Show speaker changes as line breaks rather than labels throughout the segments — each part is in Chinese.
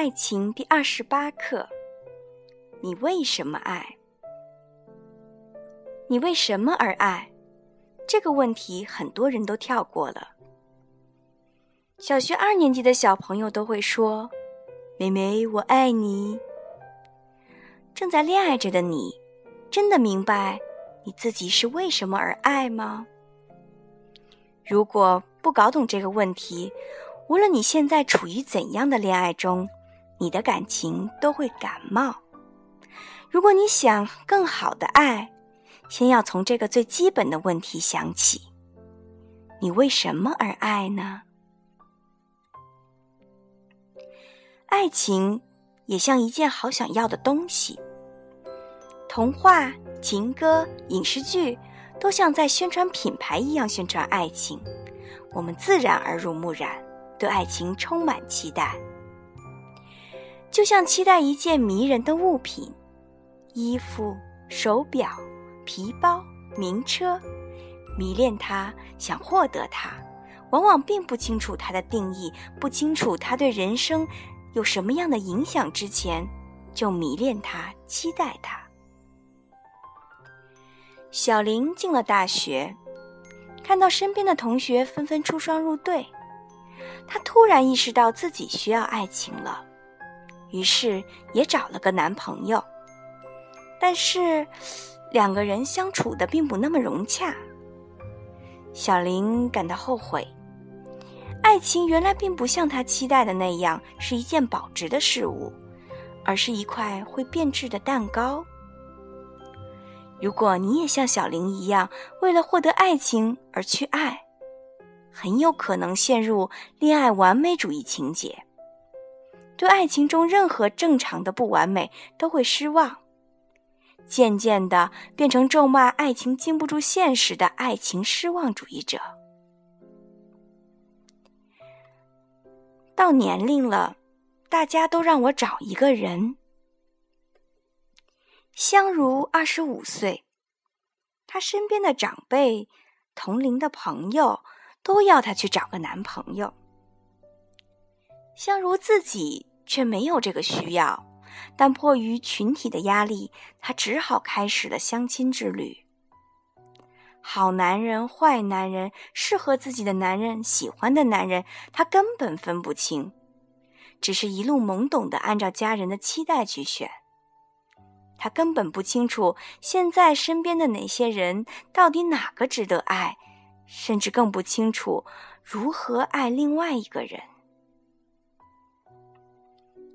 爱情第二十八课：你为什么爱？你为什么而爱？这个问题很多人都跳过了。小学二年级的小朋友都会说：“妹妹，我爱你。”正在恋爱着的你，真的明白你自己是为什么而爱吗？如果不搞懂这个问题，无论你现在处于怎样的恋爱中，你的感情都会感冒。如果你想更好的爱，先要从这个最基本的问题想起：你为什么而爱呢？爱情也像一件好想要的东西。童话、情歌、影视剧，都像在宣传品牌一样宣传爱情，我们自然耳濡目染。对爱情充满期待，就像期待一件迷人的物品，衣服、手表、皮包、名车，迷恋它，想获得它，往往并不清楚它的定义，不清楚它对人生有什么样的影响之前，就迷恋它，期待它。小林进了大学，看到身边的同学纷纷出双入对。他突然意识到自己需要爱情了，于是也找了个男朋友。但是，两个人相处的并不那么融洽。小林感到后悔，爱情原来并不像她期待的那样是一件保值的事物，而是一块会变质的蛋糕。如果你也像小林一样，为了获得爱情而去爱。很有可能陷入恋爱完美主义情节，对爱情中任何正常的不完美都会失望，渐渐的变成咒骂爱情经不住现实的爱情失望主义者。到年龄了，大家都让我找一个人。香如二十五岁，她身边的长辈、同龄的朋友。都要她去找个男朋友，香如自己却没有这个需要，但迫于群体的压力，她只好开始了相亲之旅。好男人、坏男人、适合自己的男人、喜欢的男人，她根本分不清，只是一路懵懂的按照家人的期待去选。她根本不清楚现在身边的哪些人到底哪个值得爱。甚至更不清楚如何爱另外一个人。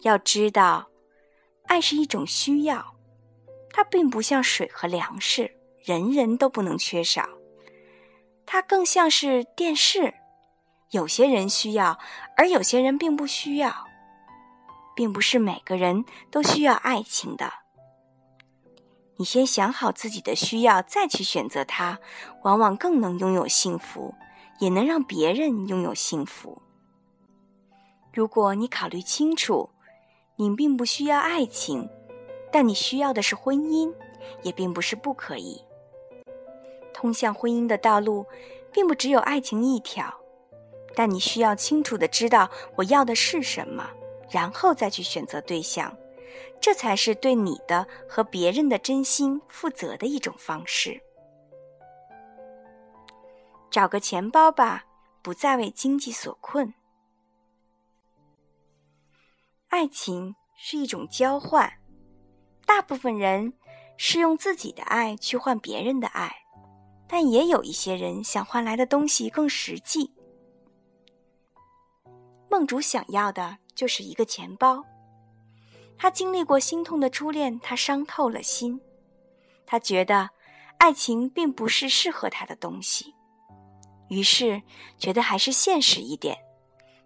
要知道，爱是一种需要，它并不像水和粮食，人人都不能缺少。它更像是电视，有些人需要，而有些人并不需要，并不是每个人都需要爱情的。你先想好自己的需要，再去选择它，往往更能拥有幸福，也能让别人拥有幸福。如果你考虑清楚，你并不需要爱情，但你需要的是婚姻，也并不是不可以。通向婚姻的道路，并不只有爱情一条，但你需要清楚的知道我要的是什么，然后再去选择对象。这才是对你的和别人的真心负责的一种方式。找个钱包吧，不再为经济所困。爱情是一种交换，大部分人是用自己的爱去换别人的爱，但也有一些人想换来的东西更实际。梦主想要的就是一个钱包。他经历过心痛的初恋，他伤透了心。他觉得爱情并不是适合他的东西，于是觉得还是现实一点，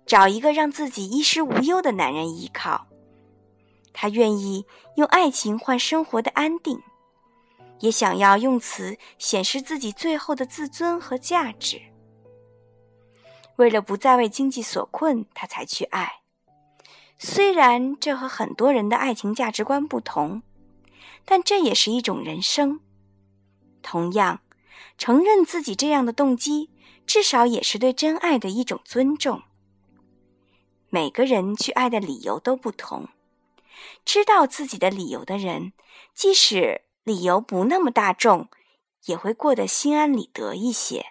找一个让自己衣食无忧的男人依靠。他愿意用爱情换生活的安定，也想要用此显示自己最后的自尊和价值。为了不再为经济所困，他才去爱。虽然这和很多人的爱情价值观不同，但这也是一种人生。同样，承认自己这样的动机，至少也是对真爱的一种尊重。每个人去爱的理由都不同。知道自己的理由的人，即使理由不那么大众，也会过得心安理得一些。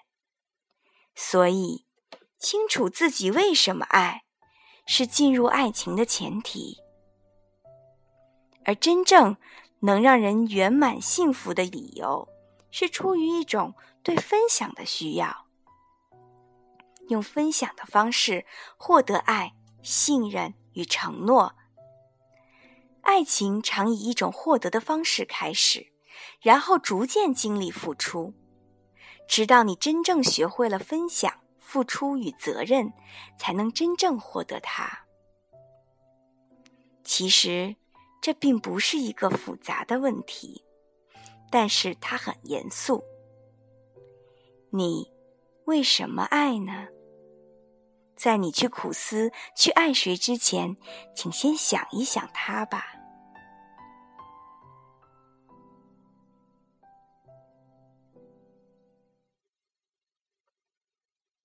所以，清楚自己为什么爱，是进入爱情的前提。而真正能让人圆满幸福的理由，是出于一种对分享的需要，用分享的方式获得爱、信任与承诺。爱情常以一种获得的方式开始，然后逐渐经历付出，直到你真正学会了分享、付出与责任，才能真正获得它。其实，这并不是一个复杂的问题，但是它很严肃。你为什么爱呢？在你去苦思去爱谁之前，请先想一想他吧。